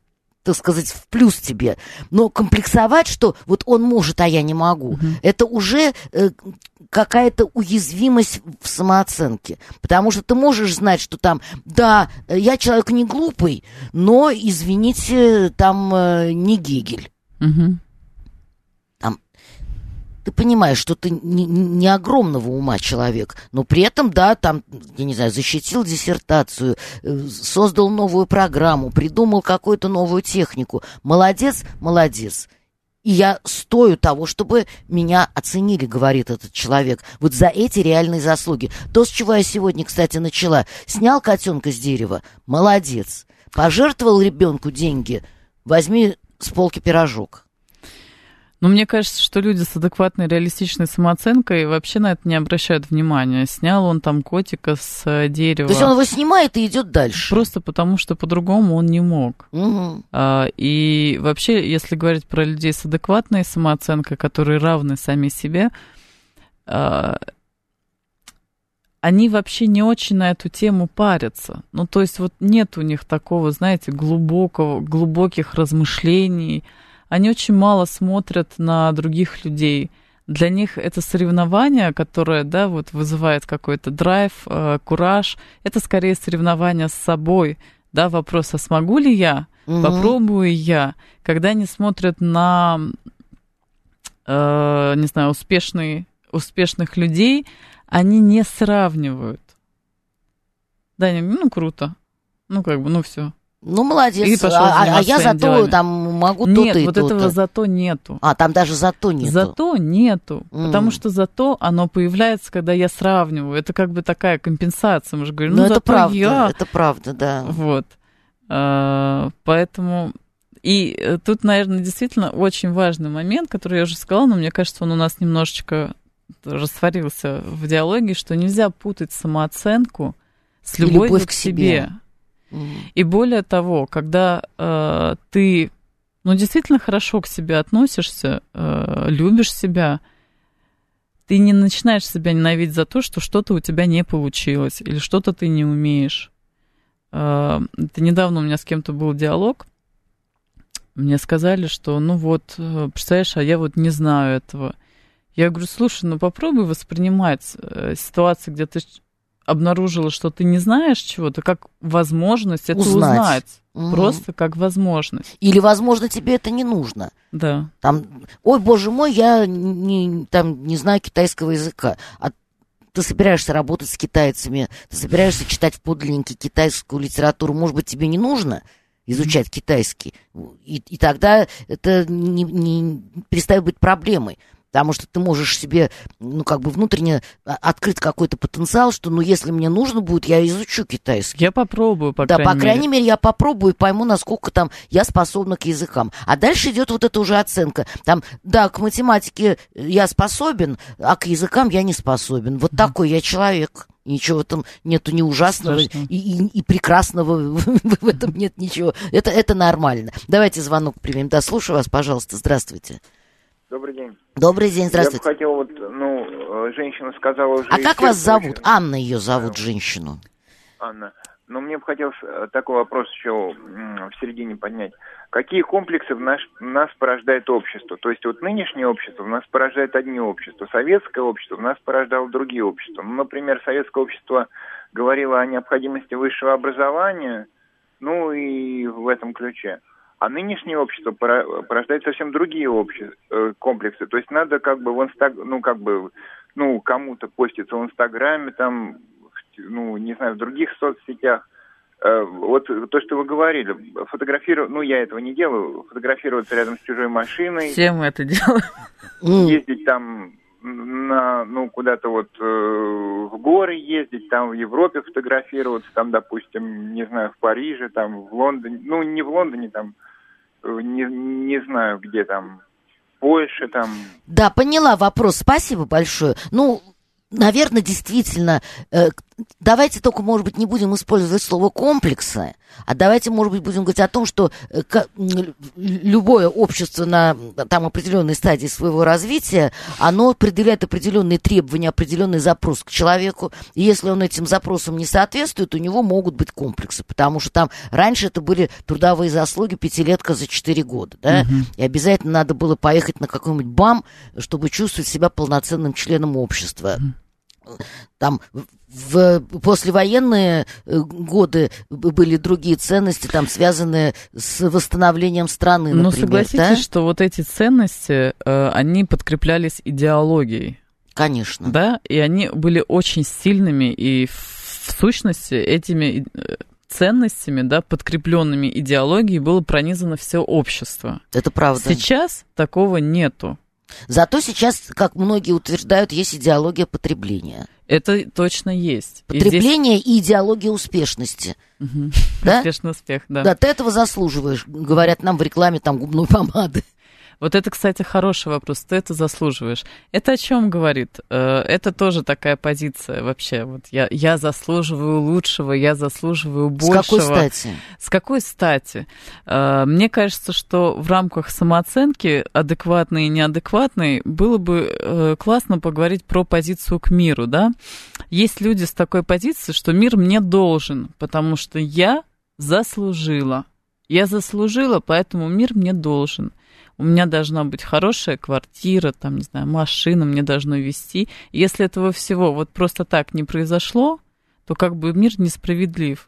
так сказать, в плюс тебе. Но комплексовать, что вот он может, а я не могу, это уже э, какая-то уязвимость в самооценке. Потому что ты можешь знать, что там, да, я человек не глупый, но, извините, там э, не Гегель. Мгм. Ты понимаешь, что ты не, не огромного ума человек, но при этом, да, там, я не знаю, защитил диссертацию, э, создал новую программу, придумал какую-то новую технику. Молодец, молодец. И я стою того, чтобы меня оценили, говорит этот человек. Вот за эти реальные заслуги. То, с чего я сегодня, кстати, начала. Снял котенка с дерева. Молодец. Пожертвовал ребенку деньги. Возьми с полки пирожок. Но мне кажется, что люди с адекватной реалистичной самооценкой вообще на это не обращают внимания. Снял он там котика с э, дерева. То есть он его снимает и идет дальше. Просто потому, что по-другому он не мог. Угу. А, и вообще, если говорить про людей с адекватной самооценкой, которые равны сами себе, а, они вообще не очень на эту тему парятся. Ну, то есть вот нет у них такого, знаете, глубокого, глубоких размышлений, они очень мало смотрят на других людей. Для них это соревнование, которое, да, вот вызывает какой-то драйв, э, кураж, это скорее соревнование с собой, да, вопрос, а смогу ли я, Мгм. попробую я, когда они смотрят на, э, не знаю, успешные, успешных людей, они не сравнивают. Да, они, ну, круто. Ну, как бы, ну, все. Ну, молодец. И пошел а, а- я зато делами. там могу Нет, то-то и вот то-то. этого зато нету. А, там даже зато нету. Зато нету. М. Потому что зато оно появляется, когда я сравниваю. Это как бы такая компенсация. Мы же говорим, Ну, ну, это правда, я. это правда, да. Вот. А, поэтому... И э, тут, наверное, действительно очень важный момент, который я уже сказала, но мне кажется, он у нас немножечко растворился в диалоге, что нельзя путать самооценку с любовью любовь к к себе. себе. И более того, когда э, ты, ну, действительно хорошо к себе относишься, э, любишь себя, ты не начинаешь себя ненавидеть за то, что что-то у тебя не получилось или что-то ты не умеешь. Э, это недавно у меня с кем-то был диалог. Мне сказали, что, ну вот, э, представляешь, а я вот не знаю этого. Я говорю, слушай, ну попробуй воспринимать э, ситуации, где ты обнаружила, что ты не знаешь чего-то, как возможность это Узнать. узнать. Мгм. Просто как возможность. Или, возможно, тебе это не нужно. Да. Там, ой, боже мой, я не, там, не знаю китайского языка. А ты собираешься работать с китайцами, ты собираешься читать в подлиннике китайскую литературу. Может быть, тебе не нужно изучать китайский. И, и тогда это не, не перестает быть проблемой. Потому что ты можешь себе, ну, как бы внутренне а- открыть какой-то потенциал, что, ну, если мне нужно будет, я изучу китайский. Я попробую, по да, крайней по крайней мере. мере, я попробую и пойму, насколько там я способна к языкам. А дальше идет вот эта уже оценка. Там, да, к математике я способен, а к языкам я не способен. Вот такой я человек. Ничего в этом нету ни ужасного и, и- и прекрасного в этом нет ничего. Это, это нормально. Давайте звонок примем. Да, слушаю вас, пожалуйста. Здравствуйте. Добрый день. Добрый день, Я здравствуйте. бы хотел вот, ну, э, женщина сказала уже... А как вас зовут? Анна ее зовут, женщину. Анна. Но мне бы хотелось э, такой вопрос еще в середине поднять. Какие комплексы в наш, в нас порождает общество? То есть вот нынешнее общество в нас порождает одни общества, советское общество в нас порождало другие общества. Ну, например, советское общество говорило о необходимости высшего образования, ну и в этом ключе. А нынешнее общество пора- порождает совсем другие обще- э, комплексы. То есть надо как бы в инстаг... ну как бы, ну кому-то поститься в Инстаграме, там, ну не знаю, в других соцсетях. Э, Вот то, что вы говорили, фотографировать, ну я этого не делаю, фотографироваться рядом с чужой машиной, Все мы это делаем. Ездить там на, ну, куда-то вот э, в горы ездить, там в Европе фотографироваться, там, допустим, не знаю, в Париже, там, в Лондоне, ну, не в Лондоне, там, э, не, не знаю, где там, в Польше, там, Да, поняла вопрос. Спасибо большое. Ну, наверное, действительно, э, давайте только, может быть, не будем использовать слово комплексы, а давайте, может быть, будем говорить о том, что э, любое общество на там определенной стадии своего развития, оно предъявляет определенные требования, определенный запрос к человеку, и если он этим запросам не соответствует, у него могут быть комплексы, потому что там раньше это были трудовые заслуги пятилетка за 4 года, да, и обязательно надо было поехать на какой-нибудь БАМ, чтобы чувствовать себя полноценным членом общества. Там в послевоенные э, годы были другие ценности, там связанные с восстановлением страны, Но например, согласитесь, да? что вот эти ценности, э, они подкреплялись идеологией, Конечно. да, и они были очень сильными, и в в сущности этими э, ценностями, да, подкрепленными идеологией было пронизано все общество. Это правда. Сейчас такого нету. Зато сейчас, как многие утверждают, есть идеология потребления. Это точно есть. И Потребление и, идеология успешности. Мгм. Да? Успешный успех, да. Да, ты этого заслуживаешь, говорят нам в рекламе там губной помады. Вот это, кстати, хороший вопрос. Ты это заслуживаешь. Это о чем говорит? Э, Это тоже такая позиция вообще. Вот я, я заслуживаю лучшего, я заслуживаю С большего. какой стати? С какой стати? Э, Мне кажется, что в рамках самооценки адекватной и неадекватной было бы э, классно поговорить про позицию к миру, да? Есть люди с такой позицией, что мир мне должен, потому что я заслужила. Я заслужила, поэтому мир мне должен. У меня должна быть хорошая квартира, там, не знаю, машина мне должно вести. Если этого всего вот просто так не произошло, то как бы мир несправедлив.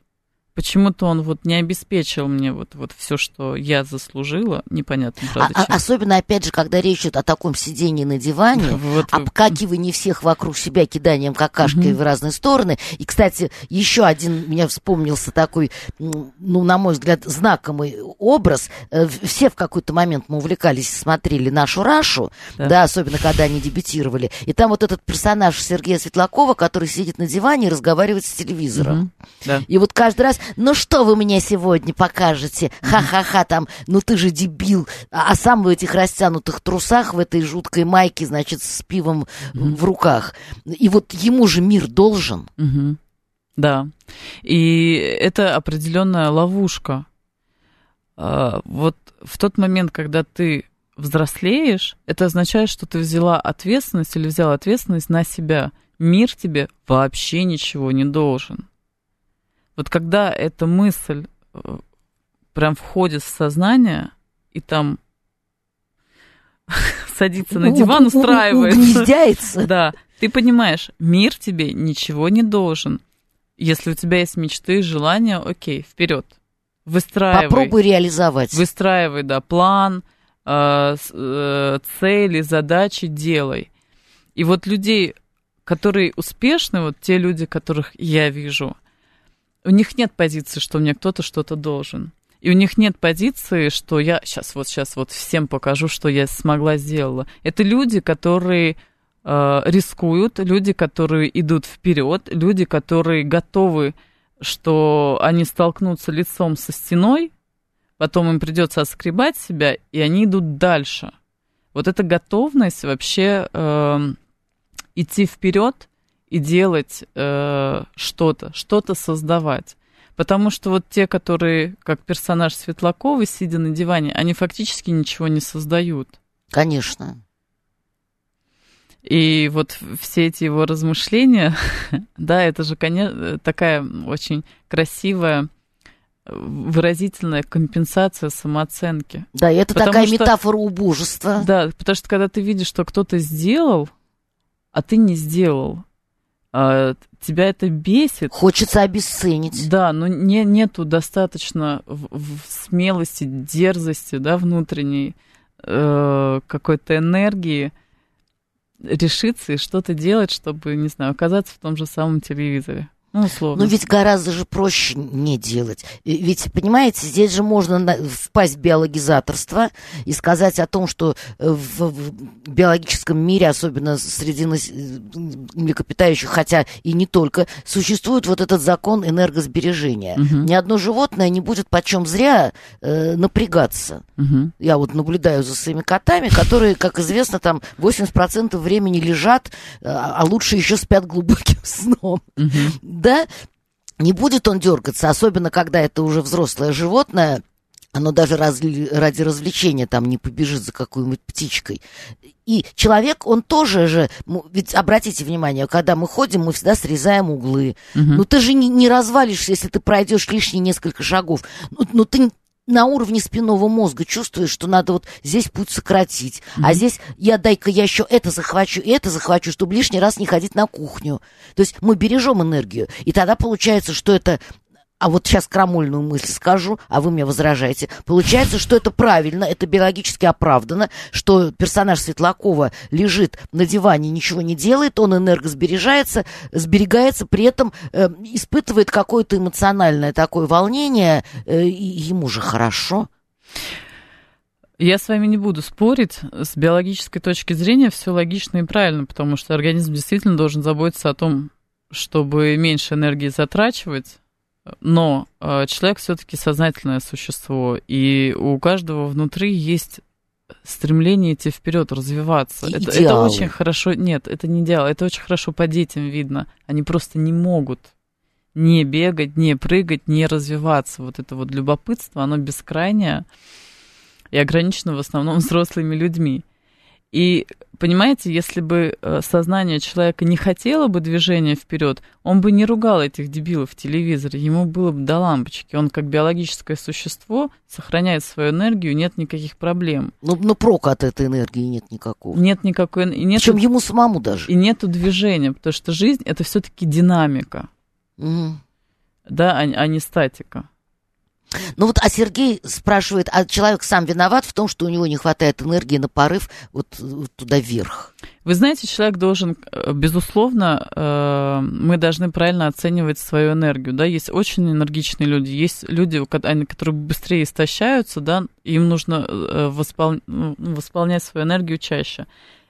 Почему-то он вот не обеспечил мне вот, вот все, что я заслужила, непонятно, А- правда, а- чем. особенно, опять же, когда речь идет о таком сидении на диване, Вот, обкакивании всех вокруг себя, киданием какашкой Мгм. в разные стороны. И, кстати, еще один меня вспомнился такой, ну, на мой взгляд, знакомый образ. Э, Все в какой-то момент мы увлекались, смотрели нашу Рашу, Да. да. особенно когда они дебютировали. И там вот этот персонаж Сергея Светлакова, который сидит на диване и разговаривает с телевизором. Мгм. Да. И вот каждый раз, ну что вы мне сегодня покажете? Ха-ха-ха, там, ну ты же дебил. А, а сам в этих растянутых трусах, в этой жуткой майке, значит, с пивом в руках. И вот ему же мир должен. Мгм. Да. И это определенная ловушка. А, Вот в тот момент, когда ты взрослеешь, это означает, что ты взяла ответственность или взял ответственность на себя. Мир тебе вообще ничего не должен. Вот когда эта мысль э, прям входит в сознание, и там садится на диван, устраивается. Угнездяется. Да, ты понимаешь, мир тебе ничего не должен. Если у тебя есть мечты, желания, окей, вперед. Выстраивай. Попробуй реализовать. Выстраивай, да, план, цели, задачи делай. И вот людей, которые успешны, вот те люди, которых я вижу, у них нет позиции, что мне кто-то что-то должен. И у них нет позиции, что я сейчас вот сейчас вот всем покажу, что я смогла сделала. Это люди, которые э, рискуют, люди, которые идут вперед, люди, которые готовы, что они столкнутся лицом со стеной, потом им придется отскребать себя, и они идут дальше. Вот эта готовность вообще эм, идти вперед и делать э, что-то, что-то создавать. Потому что вот те, которые, как персонаж Светлакова, сидя на диване, они фактически ничего не создают. Конечно. И вот все эти его размышления, да, это же, конечно, такая очень красивая, выразительная компенсация самооценки. Да, и это Потому такая что- метафора убожества. Да, потому что когда ты видишь, что кто-то сделал, а ты не сделал, тебя это бесит. Хочется обесценить. Да, но не, нету достаточно в- в смелости, дерзости, да, внутренней э, какой-то энергии решиться и что-то делать, чтобы, не знаю, оказаться в том же самом телевизоре. Ну, условно. Но ведь гораздо же проще не делать. Ведь, понимаете, здесь же можно впасть в биологизаторство и сказать о том, что э, в, биологическом мире, особенно среди э, млекопитающих, хотя и не только, существует вот этот закон энергосбережения. Мгм. Ни одно животное не будет почем зря э, напрягаться. Мгм. Я вот наблюдаю за своими котами, которые, как известно, там 80% времени лежат, э, а лучше еще спят глубоким сном Мгм. Да, не будет он дергаться, особенно когда это уже взрослое животное, оно даже разли- ради развлечения там не побежит за какой-нибудь птичкой. И человек, он тоже же, ведь обратите внимание, когда мы ходим, мы всегда срезаем углы. Мгм. Ну ты же не, не развалишься, если ты пройдешь лишние несколько шагов. Ну, ну ты на уровне спинного мозга чувствуешь, что надо вот здесь путь сократить, а здесь я дай-ка я еще это захвачу, и это захвачу, чтобы лишний раз не ходить на кухню. То есть мы бережем энергию, и тогда получается, что это а вот сейчас крамольную мысль скажу, а вы мне возражаете. Получается, что это правильно, это биологически оправдано, что персонаж Светлакова лежит на диване, ничего не делает, он энергосбережается, сберегается, при этом э, испытывает какое-то эмоциональное такое волнение, э, и ему же хорошо. Я с вами не буду спорить. С биологической точки зрения все логично и правильно, потому что организм действительно должен заботиться о том, чтобы меньше энергии затрачивать, но э, человек все-таки сознательное существо, и у каждого внутри есть стремление идти вперед, развиваться. Это, это очень хорошо. Нет, это не идеал. Это очень хорошо по детям видно. Они просто не могут не бегать, не прыгать, не развиваться. Вот это вот любопытство, оно бескрайнее и ограничено в основном взрослыми людьми. И понимаете, если бы э, сознание человека не хотело бы движения вперед, он бы не ругал этих дебилов в телевизоре, ему было бы до лампочки. Он как биологическое существо сохраняет свою энергию, нет никаких проблем. Ну, но прока от этой энергии нет никакого. Нет никакой... И нету, Причем ему самому даже. И нету движения, потому что жизнь это все-таки динамика. Угу. Да, а, а не статика. Ну вот, а Сергей спрашивает, а человек сам виноват в том, что у него не хватает энергии на порыв вот, туда вверх? Вы знаете, человек должен, э, безусловно, э, мы должны правильно оценивать свою энергию, да, есть очень энергичные люди, есть люди, которые быстрее истощаются, да, им нужно э, воспол... Ну, восполнять свою энергию чаще.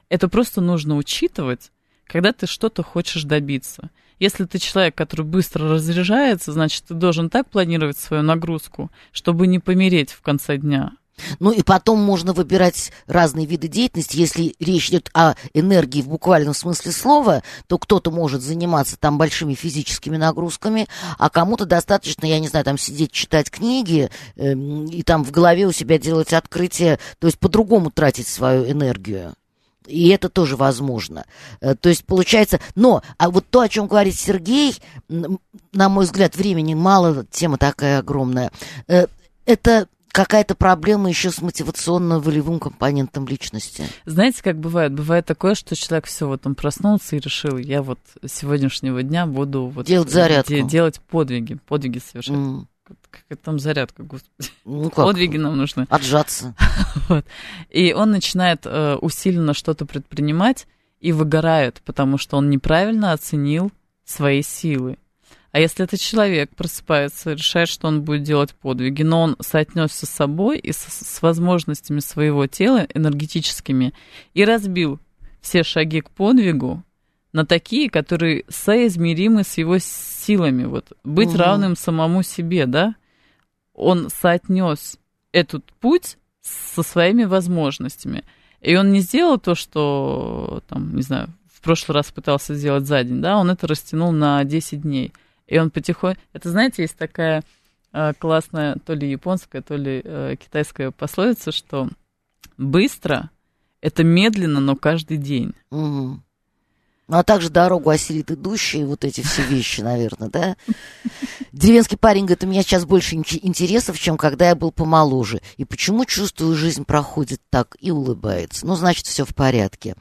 Это просто нужно учитывать, когда ты что-то хочешь добиться. Если ты человек, который быстро разряжается, значит, ты должен так планировать свою нагрузку, чтобы не помереть в конце дня. Ну и потом можно выбирать разные виды деятельности. Если речь идет о энергии в буквальном смысле слова, то кто-то может заниматься там большими физическими нагрузками, а кому-то достаточно, я не знаю, там сидеть, читать книги э, и там в голове у себя делать открытие, то есть по-другому тратить свою энергию. И это тоже возможно. Э, то есть получается... Но, а вот то, о чем говорит Сергей, на мой взгляд, времени мало, тема такая огромная. Э, это какая-то проблема еще с мотивационно-волевым компонентом личности. Знаете, как бывает? Бывает такое, что человек все, вот он проснулся и решил, я вот с сегодняшнего дня буду вот делать зарядку. делать подвиги, подвиги совершать. Mm какая там зарядка, господи. Ну как? Подвиги нам нужны. Отжаться. вот. И он начинает э, усиленно что-то предпринимать и выгорает, потому что он неправильно оценил свои силы. А если этот человек просыпается, решает, что он будет делать подвиги, но он соотнесся с собой и с, с возможностями своего тела энергетическими и разбил все шаги к подвигу, на такие, которые соизмеримы с его силами. Вот быть угу. равным самому себе, да? Он соотнес этот путь со своими возможностями. И он не сделал то, что, там, не знаю, в прошлый раз пытался сделать за день, да, он это растянул на 10 дней. И он потихоньку... Это, знаете, есть такая э, классная, то ли японская, то ли э, китайская пословица, что быстро — это медленно, но каждый день. Угу. Ну, а также дорогу осилит идущие, вот эти все вещи, наверное, да? Деревенский парень говорит, у меня сейчас больше интересов, чем когда я был помоложе. И почему чувствую, жизнь проходит так и улыбается? Ну, значит, все в порядке.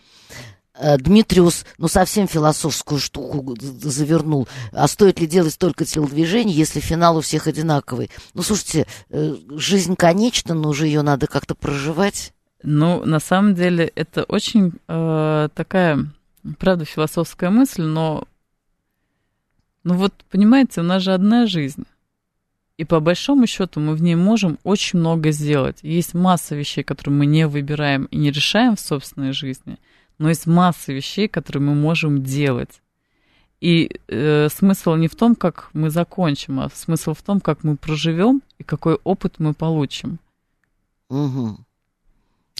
Э, Дмитриус, ну, совсем философскую штуку завернул. А стоит ли делать столько телодвижений, если финал у всех одинаковый? Ну, слушайте, э, жизнь конечна, но уже ее надо как-то проживать. Ну, на самом деле, это очень э, такая правда, философская мысль, но, ну вот, понимаете, у нас же одна жизнь. И по большому счету мы в ней можем очень много сделать. Есть масса вещей, которые мы не выбираем и не решаем в собственной жизни, но есть масса вещей, которые мы можем делать. И э, смысл не в том, как мы закончим, а смысл в том, как мы проживем и какой опыт мы получим. Угу.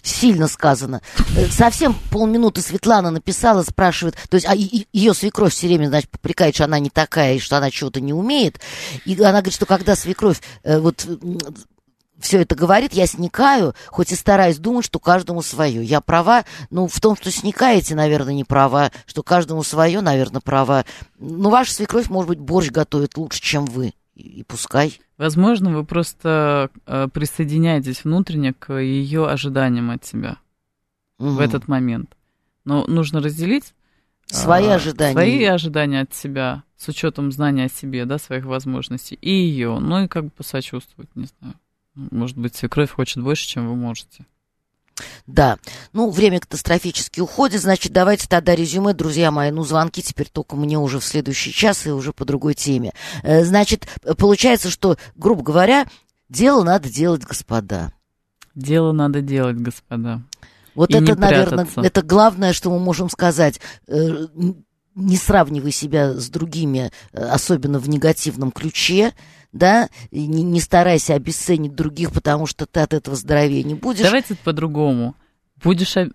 Сильно сказано. Э, совсем полминуты Светлана написала, спрашивает, то есть а ее свекровь все время, значит, попрекает, что она не такая, и что она чего-то не умеет. И она говорит, что когда свекровь э, вот все это говорит, я сникаю, хоть и стараюсь думать, что каждому свое. Я права, ну, в том, что сникаете, наверное, не права, что каждому свое, наверное, права. Ну, ваша свекровь, может быть, борщ готовит лучше, чем вы и пускай. Возможно, вы просто э, присоединяетесь внутренне к ее ожиданиям от себя угу. в этот момент. Но нужно разделить свои а, ожидания. Свои ожидания от себя с учетом знания о себе, да, своих возможностей, и ее, ну и как бы посочувствовать, не знаю. Может быть, свекровь хочет больше, чем вы можете. Да, ну, время катастрофически уходит, значит, давайте тогда резюме, друзья мои, ну, звонки теперь только мне уже в следующий час и уже по другой теме. Э, значит, получается, что, грубо говоря, дело надо делать, господа. Дело надо делать, господа. Вот И это, наверное, это главное, что мы можем сказать. Э, Не сравнивай себя с другими, э, особенно в негативном ключе, да, и не, не старайся обесценить других, потому что ты от этого здоровее не будешь. Давайте по-другому. Будешь, э,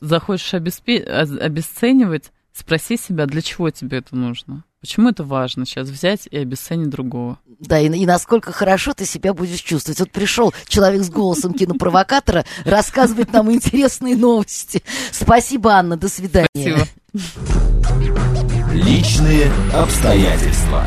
захочешь обеспе- обесценивать, спроси себя, для чего тебе это нужно? Почему это важно сейчас взять и обесценить другого? Да, и, и насколько хорошо ты себя будешь чувствовать. Вот пришел человек с голосом кинопровокатора рассказывать нам интересные новости. Спасибо, Анна, до свидания. Спасибо. Личные обстоятельства.